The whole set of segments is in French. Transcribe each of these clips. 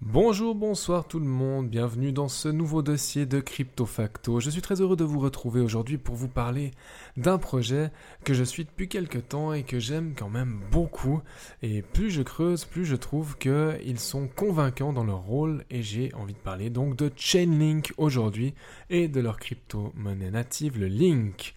Bonjour, bonsoir tout le monde, bienvenue dans ce nouveau dossier de Crypto Facto. Je suis très heureux de vous retrouver aujourd'hui pour vous parler d'un projet que je suis depuis quelques temps et que j'aime quand même beaucoup. Et plus je creuse, plus je trouve qu'ils sont convaincants dans leur rôle et j'ai envie de parler donc de Chainlink aujourd'hui et de leur crypto-monnaie native, le Link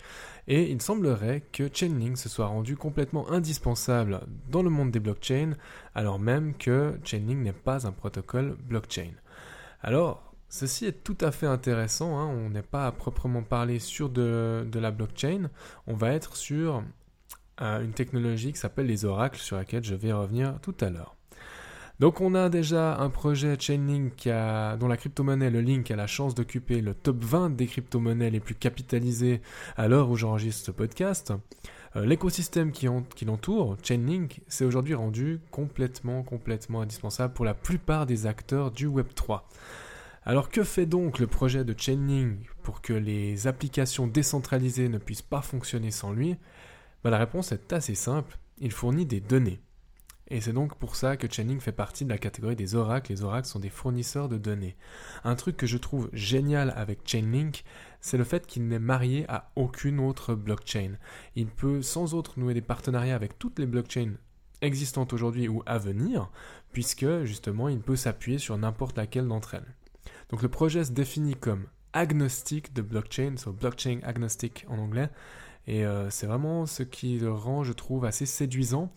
et il semblerait que Chainlink se soit rendu complètement indispensable dans le monde des blockchains, alors même que Chainlink n'est pas un protocole blockchain. Alors, ceci est tout à fait intéressant, hein. on n'est pas à proprement parler sur de, la blockchain, on va être sur euh, une technologie qui s'appelle les oracles, sur laquelle je vais revenir tout à l'heure. Donc on a déjà un projet Chainlink dont la crypto-monnaie, le Link, a la chance d'occuper le top 20 des crypto-monnaies les plus capitalisées à l'heure où j'enregistre ce podcast. Euh, l'écosystème qui, l'entoure, Chainlink, s'est aujourd'hui rendu complètement, complètement indispensable pour la plupart des acteurs du Web3. Alors que fait donc le projet de Chainlink pour que les applications décentralisées ne puissent pas fonctionner sans lui? Bah, La réponse est assez simple, il fournit des données. Et c'est donc pour ça que Chainlink fait partie de la catégorie des oracles. Les oracles sont des fournisseurs de données. Un truc que je trouve génial avec Chainlink, c'est le fait qu'il n'est marié à aucune autre blockchain. Il peut sans autre nouer des partenariats avec toutes les blockchains existantes aujourd'hui ou à venir, puisque justement il peut s'appuyer sur n'importe laquelle d'entre elles. Donc le projet se définit comme agnostique de blockchain, so blockchain agnostic en anglais, et euh, c'est vraiment ce qui le rend, je trouve, assez séduisant.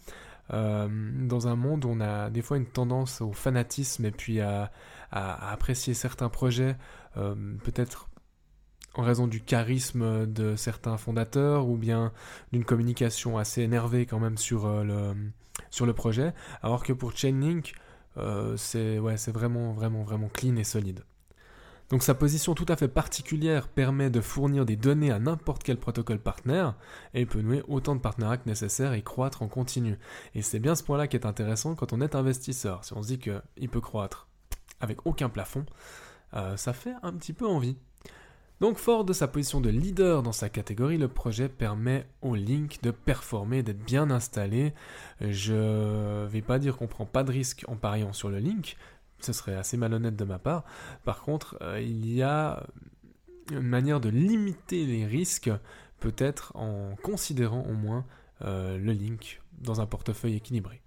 Euh, dans un monde où on a des fois une tendance au fanatisme et puis à, apprécier certains projets, euh, peut-être en raison du charisme de certains fondateurs ou bien d'une communication assez énervée quand même sur, euh, le, projet, alors que pour Chainlink, c'est ouais, vraiment, vraiment, vraiment clean et solide. Donc sa position tout à fait particulière permet de fournir des données à n'importe quel protocole partenaire, et peut nouer autant de partenariats que nécessaire et croître en continu. Et c'est bien ce point-là qui est intéressant quand on est investisseur. Si on se dit qu'il peut croître avec aucun plafond, euh, ça fait un petit peu envie. Donc fort de sa position de leader dans sa catégorie, le projet permet au Link de performer, d'être bien installé. Je vais pas dire qu'on prend pas de risque en pariant sur le Link, ce serait assez malhonnête de ma part. Par contre, euh, il y a une manière de limiter les risques, peut-être en considérant au moins euh, le link dans un portefeuille équilibré.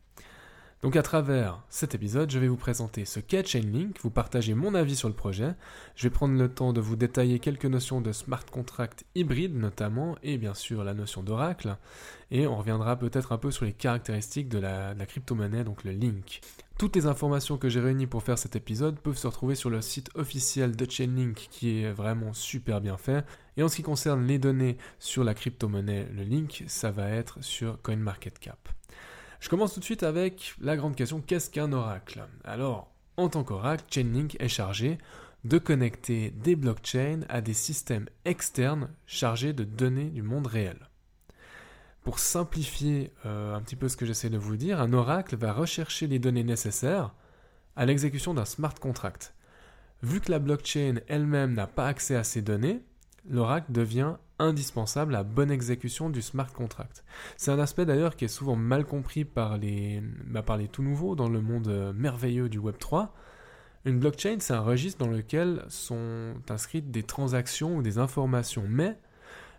Donc à travers cet épisode, je vais vous présenter ce qu'est Chainlink, vous partager mon avis sur le projet, je vais prendre le temps de vous détailler quelques notions de smart contract hybride notamment, et bien sûr la notion d'oracle, et on reviendra peut-être un peu sur les caractéristiques de la, crypto-monnaie, donc le Link. Toutes les informations que j'ai réunies pour faire cet épisode peuvent se retrouver sur le site officiel de Chainlink qui est vraiment super bien fait. Et en ce qui concerne les données sur la crypto-monnaie, le link, ça va être sur CoinMarketCap. Je commence tout de suite avec la grande question qu'est-ce qu'un oracle? Alors, en tant qu'oracle, Chainlink est chargé de connecter des blockchains à des systèmes externes chargés de données du monde réel. Pour simplifier euh, un petit peu ce que j'essaie de vous dire, un oracle va rechercher les données nécessaires à l'exécution d'un smart contract. Vu que la blockchain elle-même n'a pas accès à ces données, l'oracle devient indispensable à bonne exécution du smart contract. C'est un aspect d'ailleurs qui est souvent mal compris par les, bah, par les tout nouveaux dans le monde euh, merveilleux du Web3. Une blockchain, c'est un registre dans lequel sont inscrites des transactions ou des informations, mais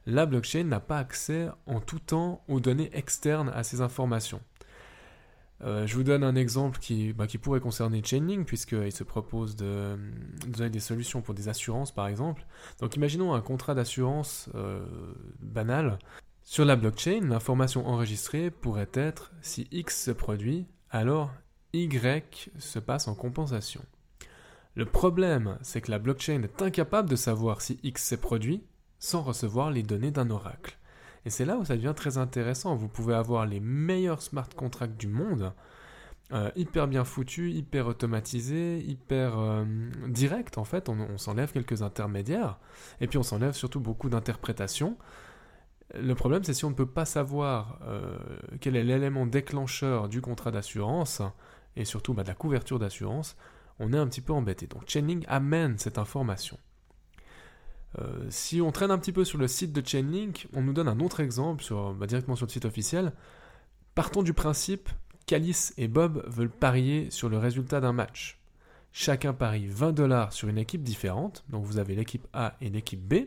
la blockchain n'a pas accès en tout temps aux données externes à ces informations. Euh, je vous donne un exemple qui, bah, qui pourrait concerner Chainlink, puisqu'il se propose de, donner des solutions pour des assurances, par exemple. Donc imaginons un contrat d'assurance euh, banal. Sur la blockchain, l'information enregistrée pourrait être si X se produit, alors Y se passe en compensation. Le problème, c'est que la blockchain est incapable de savoir si X s'est produit sans recevoir les données d'un oracle. Et c'est là où ça devient très intéressant. Vous pouvez avoir les meilleurs smart contracts du monde, euh, hyper bien foutus, hyper automatisés, hyper euh, directs en fait. On, s'enlève quelques intermédiaires et puis on s'enlève surtout beaucoup d'interprétations. Le problème, c'est si on ne peut pas savoir euh, quel est l'élément déclencheur du contrat d'assurance et surtout bah, de la couverture d'assurance, on est un petit peu embêté. Donc Chainlink amène cette information. Euh, si on traîne un petit peu sur le site de Chainlink, on nous donne un autre exemple bah, directement sur le site officiel. Partons du principe qu'Alice et Bob veulent parier sur le résultat d'un match. Chacun parie 20 dollars sur une équipe différente, donc vous avez l'équipe A et l'équipe B.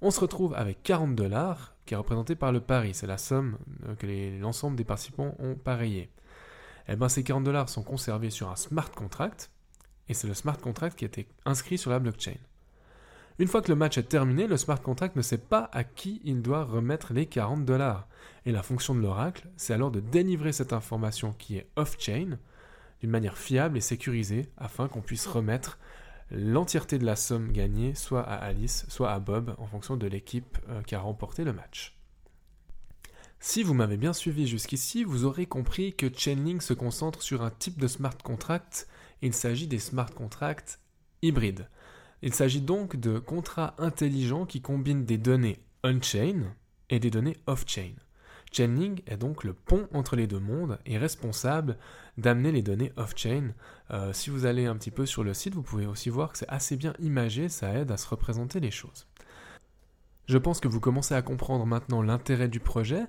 On se retrouve avec 40 dollars qui est représenté par le pari, c'est la somme euh, que l'ensemble des participants ont parié. Eh bien ces 40 dollars sont conservés sur un smart contract, et c'est le smart contract qui a été inscrit sur la blockchain. Une fois que le match est terminé, le smart contract ne sait pas à qui il doit remettre les 40 dollars. Et la fonction de l'oracle, c'est alors de délivrer cette information qui est off-chain d'une manière fiable et sécurisée afin qu'on puisse remettre l'entièreté de la somme gagnée soit à Alice, soit à Bob en fonction de l'équipe euh, qui a remporté le match. Si vous m'avez bien suivi jusqu'ici, vous aurez compris que Chainlink se concentre sur un type de smart contract il s'agit des smart contracts hybrides. Il s'agit donc de contrats intelligents qui combinent des données on-chain et des données off-chain. Chainlink est donc le pont entre les deux mondes et responsable d'amener les données off-chain. Euh, si vous allez un petit peu sur le site, vous pouvez aussi voir que c'est assez bien imagé, ça aide à se représenter les choses. Je pense que vous commencez à comprendre maintenant l'intérêt du projet,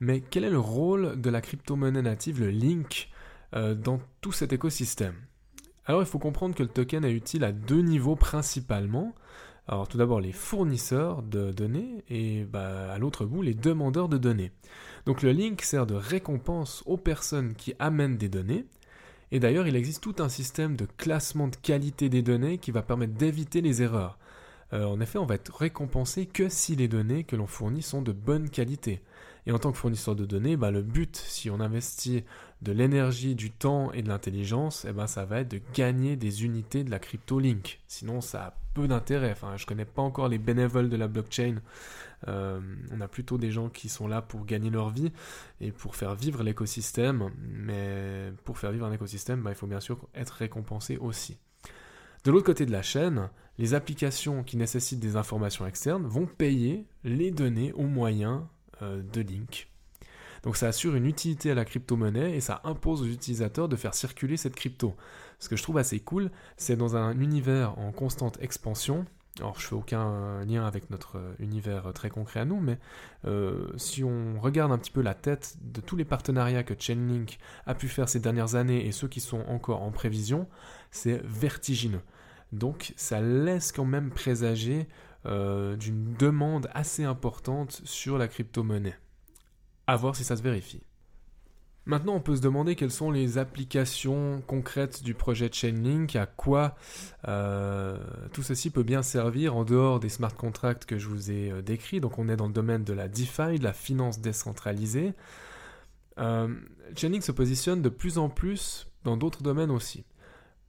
mais quel est le rôle de la crypto-monnaie native, le Link, euh, dans tout cet écosystème? Alors il faut comprendre que le token est utile à deux niveaux principalement. Alors tout d'abord les fournisseurs de données et bah, à l'autre bout les demandeurs de données. Donc le link sert de récompense aux personnes qui amènent des données. Et d'ailleurs il existe tout un système de classement de qualité des données qui va permettre d'éviter les erreurs. Euh, en effet on va être récompensé que si les données que l'on fournit sont de bonne qualité. Et en tant que fournisseur de données, bah, le but, si on investit de l'énergie, du temps et de l'intelligence, eh ben, ça va être de gagner des unités de la crypto link. Sinon, ça a peu d'intérêt. Enfin, je connais pas encore les bénévoles de la blockchain. Euh, on a plutôt des gens qui sont là pour gagner leur vie et pour faire vivre l'écosystème. Mais pour faire vivre un écosystème, bah, il faut bien sûr être récompensé aussi. De l'autre côté de la chaîne, les applications qui nécessitent des informations externes vont payer les données au moyen euh, de Link. Donc ça assure une utilité à la crypto-monnaie et ça impose aux utilisateurs de faire circuler cette crypto. Ce que je trouve assez cool, c'est dans un univers en constante expansion. Alors je fais aucun lien avec notre univers très concret à nous, mais euh, si on regarde un petit peu la tête de tous les partenariats que Chainlink a pu faire ces dernières années et ceux qui sont encore en prévision, c'est vertigineux. Donc ça laisse quand même présager euh, d'une demande assez importante sur la crypto-monnaie. À voir si ça se vérifie. Maintenant, on peut se demander quelles sont les applications concrètes du projet Chainlink, à quoi euh, tout ceci peut bien servir en dehors des smart contracts que je vous ai euh, décrits. Donc, on est dans le domaine de la DeFi, de la finance décentralisée. Chainlink se positionne de plus en plus dans d'autres domaines aussi.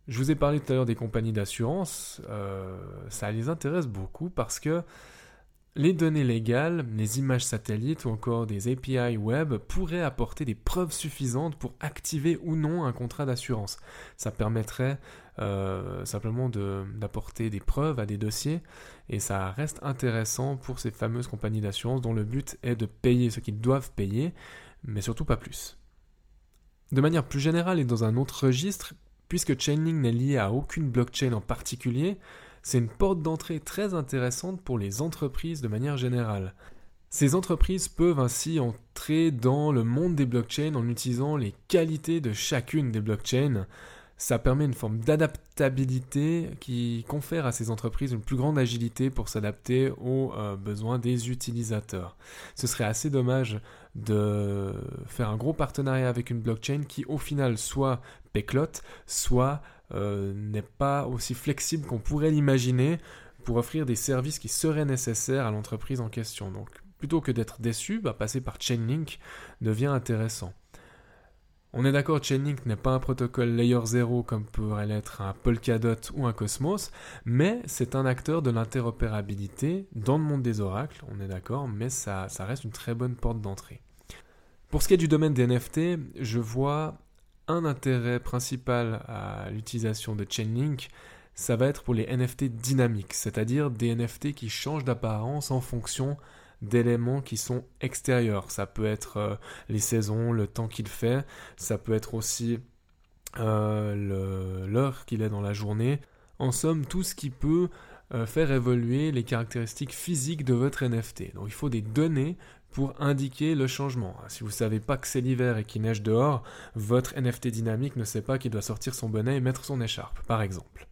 Je vous ai parlé tout à l'heure des compagnies d'assurance, euh, ça les intéresse beaucoup parce que les données légales, les images satellites ou encore des API web pourraient apporter des preuves suffisantes pour activer ou non un contrat d'assurance. Ça permettrait euh, simplement d'apporter des preuves à des dossiers et ça reste intéressant pour ces fameuses compagnies d'assurance dont le but est de payer ce qu'ils doivent payer, mais surtout pas plus. De manière plus générale et dans un autre registre, Puisque Chainlink n'est lié à aucune blockchain en particulier, c'est une porte d'entrée très intéressante pour les entreprises de manière générale. Ces entreprises peuvent ainsi entrer dans le monde des blockchains en utilisant les qualités de chacune des blockchains. Ça permet une forme d'adaptabilité qui confère à ces entreprises une plus grande agilité pour s'adapter aux euh, besoins des utilisateurs. Ce serait assez dommage de faire un gros partenariat avec une blockchain qui au final soit péclote, soit euh, n'est pas aussi flexible qu'on pourrait l'imaginer pour offrir des services qui seraient nécessaires à l'entreprise en question. Donc plutôt que d'être déçu, bah, passer par Chainlink devient intéressant. On est d'accord, Chainlink n'est pas un protocole layer 0 comme pourrait l'être un Polkadot ou un Cosmos, mais c'est un acteur de l'interopérabilité dans le monde des oracles, on est d'accord, mais ça, ça reste une très bonne porte d'entrée. Pour ce qui est du domaine des NFT, je vois un intérêt principal à l'utilisation de Chainlink, ça va être pour les NFT dynamiques, c'est-à-dire des NFT qui changent d'apparence en fonction d'éléments qui sont extérieurs. Ça peut être euh, les saisons, le temps qu'il fait, ça peut être aussi euh, l'heure qu'il est dans la journée. En somme, tout ce qui peut euh, faire évoluer les caractéristiques physiques de votre NFT. Donc il faut des données pour indiquer le changement. Si vous ne savez pas que c'est l'hiver et qu'il neige dehors, votre NFT dynamique ne sait pas qu'il doit sortir son bonnet et mettre son écharpe, par exemple.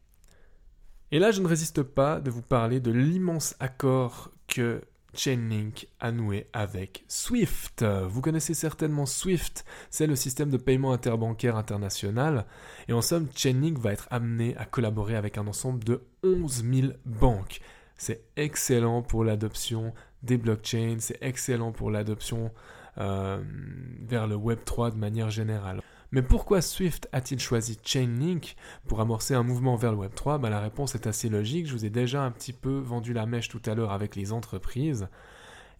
Et là, je ne résiste pas de vous parler de l'immense accord que Chainlink noué avec Swift. Vous connaissez certainement Swift, c'est le système de paiement interbancaire international. Et en somme, Chainlink va être amené à collaborer avec un ensemble de 11 000 banques. C'est excellent pour l'adoption des blockchains, c'est excellent pour l'adoption euh, vers le Web 3 de manière générale. Mais pourquoi Swift a-t-il choisi Chainlink pour amorcer un mouvement vers le Web3 bah, La réponse est assez logique, je vous ai déjà un petit peu vendu la mèche tout à l'heure avec les entreprises.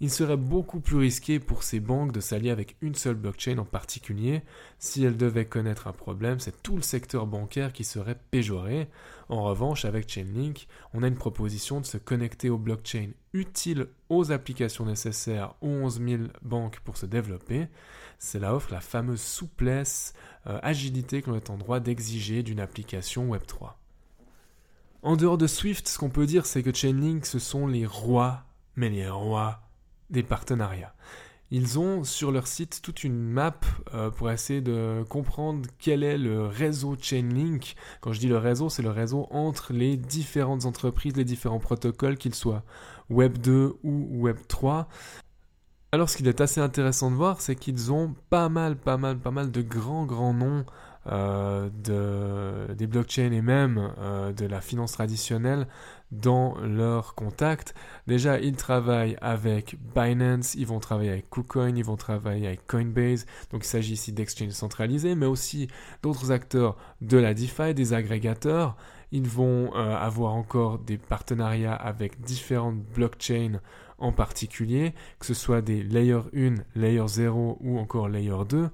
Il serait beaucoup plus risqué pour ces banques de s'allier avec une seule blockchain en particulier. Si elles devaient connaître un problème, c'est tout le secteur bancaire qui serait péjoré. En revanche, avec Chainlink, on a une proposition de se connecter aux blockchains utiles aux applications nécessaires aux 11 000 banques pour se développer. Cela offre la fameuse souplesse, euh, agilité que l'on est en droit d'exiger d'une application Web3. En dehors de Swift, ce qu'on peut dire, c'est que Chainlink, ce sont les rois, mais les rois des partenariats. Ils ont sur leur site toute une map euh, pour essayer de comprendre quel est le réseau Chainlink. Quand je dis le réseau, c'est le réseau entre les différentes entreprises, les différents protocoles, qu'ils soient Web 2 ou Web 3. Alors ce qu'il est assez intéressant de voir, c'est qu'ils ont pas mal, pas mal, pas mal de grands, grands noms euh, de, des blockchains et même euh, de la finance traditionnelle dans leurs contacts. Déjà, ils travaillent avec Binance, ils vont travailler avec KuCoin, ils vont travailler avec Coinbase. Donc il s'agit ici d'exchanges centralisés, mais aussi d'autres acteurs de la DeFi, des agrégateurs. Ils vont euh, avoir encore des partenariats avec différentes blockchains en particulier, que ce soit des Layer 1, Layer 0 ou encore Layer 2.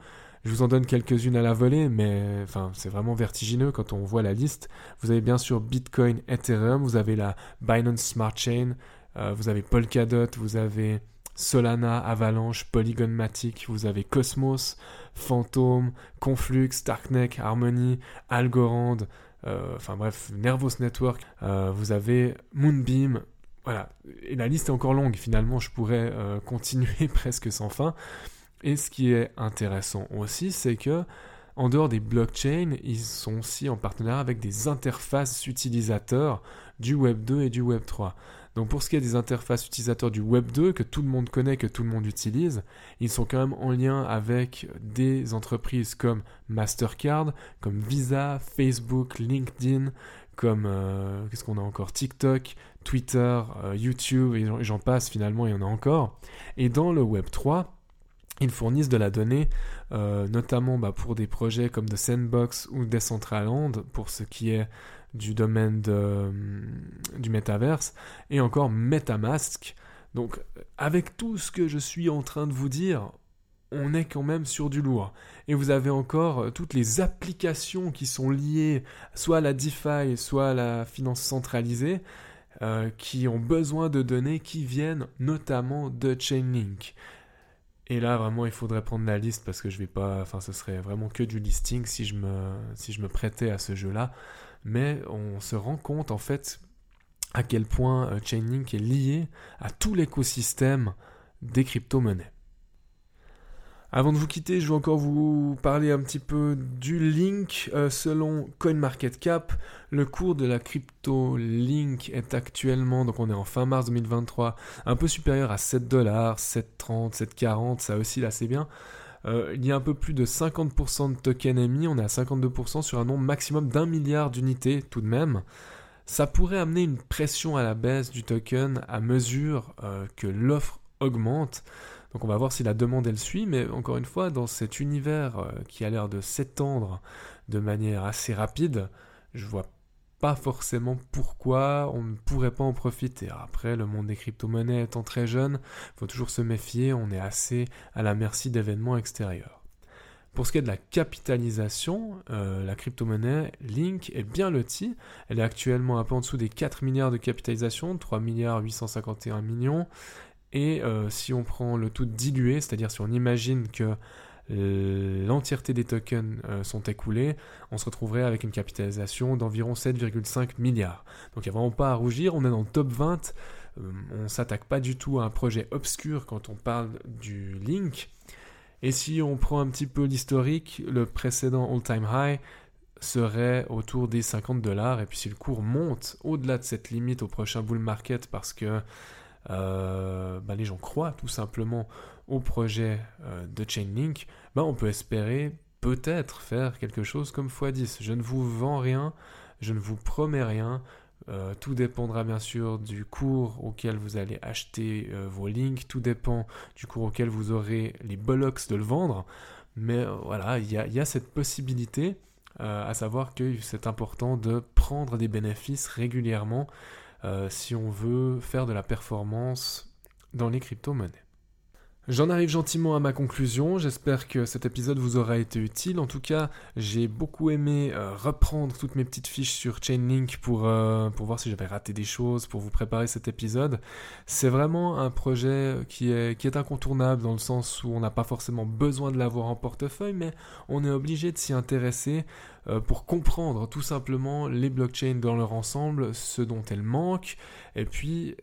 Je vous en donne quelques-unes à la volée, mais enfin, c'est vraiment vertigineux quand on voit la liste. Vous avez bien sûr Bitcoin, Ethereum, vous avez la Binance Smart Chain, euh, vous avez Polkadot, vous avez Solana, Avalanche, Polygon Matic, vous avez Cosmos, Phantom, Conflux, Darkneck, Harmony, Algorand, euh, enfin bref, Nervous Network, euh, vous avez Moonbeam, voilà, et la liste est encore longue, finalement je pourrais continuer presque sans fin. Et ce qui est intéressant aussi, c'est que en dehors des blockchains, ils sont aussi en partenariat avec des interfaces utilisateurs du Web 2 et du Web 3. Donc pour ce qui est des interfaces utilisateurs du Web 2 que tout le monde connaît, que tout le monde utilise, ils sont quand même en lien avec des entreprises comme Mastercard, comme Visa, Facebook, LinkedIn, comme euh, qu'est-ce qu'on a encore? TikTok, Twitter, euh, YouTube et j'en passe finalement, il y en a encore. Et dans le Web 3, ils fournissent de la donnée, euh, notamment bah, pour des projets comme The Sandbox ou Decentraland, pour ce qui est du domaine de, du métaverse, et encore Metamask. Donc, avec tout ce que je suis en train de vous dire, on est quand même sur du lourd. Et vous avez encore euh, toutes les applications qui sont liées soit à la DeFi, soit à la finance centralisée, euh, qui ont besoin de données qui viennent notamment de Chainlink. Et là, vraiment, il faudrait prendre la liste parce que je vais pas. Enfin, ce serait vraiment que du listing si je me, si je me prêtais à ce jeu-là. Mais on se rend compte, en fait, à quel point euh, Chainlink est lié à tout l'écosystème des crypto-monnaies. Avant de vous quitter, je vais encore vous parler un petit peu du Link. Euh, selon CoinMarketCap, le cours de la crypto Link est actuellement, donc on est en fin mars 2023, un peu supérieur à 7 dollars, 7,30, 7,40, ça oscille assez bien. Euh, il y a un peu plus de 50% de tokens émis, on est à 52% sur un nombre maximum d'un milliard d'unités tout de même. Ça pourrait amener une pression à la baisse du token à mesure euh, que l'offre augmente. Donc on va voir si la demande elle suit, mais encore une fois, dans cet univers euh, qui a l'air de s'étendre de manière assez rapide, je vois pas forcément pourquoi on ne pourrait pas en profiter. Après, le monde des crypto-monnaies étant très jeune, faut toujours se méfier, on est assez à la merci d'événements extérieurs. Pour ce qui est de la capitalisation, euh, la crypto-monnaie Link est bien lotie. Elle est actuellement un peu en dessous des 4 milliards de capitalisation, 3 milliards 851 millions. Et euh, si on prend le tout dilué, c'est-à-dire si on imagine que l'entièreté des tokens euh, sont écoulés, on se retrouverait avec une capitalisation d'environ 7,5 milliards. Donc il n'y a vraiment pas à rougir, on est dans le top 20, on on s'attaque pas du tout à un projet obscur quand on parle du Link. Et si on prend un petit peu l'historique, le précédent all-time high serait autour des 50 dollars, et puis si le cours monte au-delà de cette limite au prochain bull market parce que euh, bah, les gens croient tout simplement au projet euh, de Chainlink, bah, on peut espérer peut-être faire quelque chose comme x10. Je ne vous vends rien, je ne vous promets rien. Euh, tout dépendra bien sûr du cours auquel vous allez acheter vos links, tout dépend du cours auquel vous aurez les bollocks de le vendre. Mais voilà, il y, a, cette possibilité, à savoir que c'est important de prendre des bénéfices régulièrement euh, si on veut faire de la performance dans les crypto-monnaies. J'en arrive gentiment à ma conclusion, j'espère que cet épisode vous aura été utile. En tout cas, j'ai beaucoup aimé euh, reprendre toutes mes petites fiches sur Chainlink pour, euh, pour voir si j'avais raté des choses, pour vous préparer cet épisode. C'est vraiment un projet qui est, qui est incontournable dans le sens où on n'a pas forcément besoin de l'avoir en portefeuille, mais on est obligé de s'y intéresser euh, pour comprendre tout simplement les blockchains dans leur ensemble, ce dont elles manquent, et puis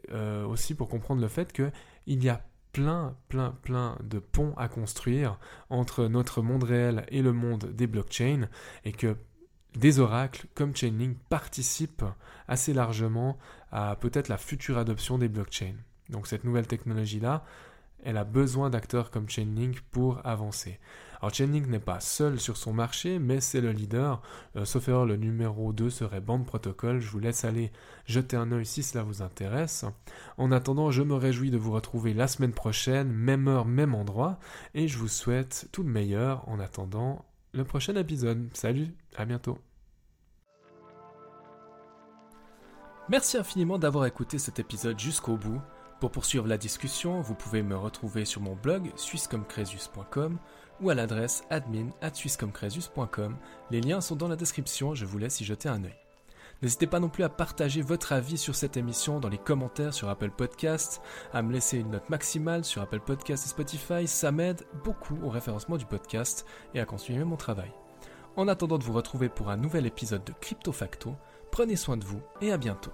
aussi pour comprendre le fait qu'il y a plein, plein, plein de ponts à construire entre notre monde réel et le monde des blockchains et que des oracles comme Chainlink participent assez largement à peut-être la future adoption des blockchains. Donc cette nouvelle technologie-là, elle a besoin d'acteurs comme Chainlink pour avancer. Alors Chainlink n'est pas seul sur son marché, mais c'est le leader. Euh, sauf erreur, le numéro 2 serait Band Protocol. Je vous laisse aller jeter un œil si cela vous intéresse. En attendant, je me réjouis de vous retrouver la semaine prochaine, même heure, même endroit, et je vous souhaite tout le meilleur en attendant le prochain épisode. Salut, à bientôt. Merci infiniment d'avoir écouté cet épisode jusqu'au bout. Pour poursuivre la discussion, vous pouvez me retrouver sur mon blog suissecomcresus.com ou à l'adresse admin Les liens sont dans la description, je vous laisse y jeter un œil. N'hésitez pas non plus à partager votre avis sur cette émission dans les commentaires sur Apple Podcast, à me laisser une note maximale sur Apple Podcast et Spotify, ça m'aide beaucoup au référencement du podcast et à continuer mon travail. En attendant de vous retrouver pour un nouvel épisode de Crypto Facto, prenez soin de vous et à bientôt.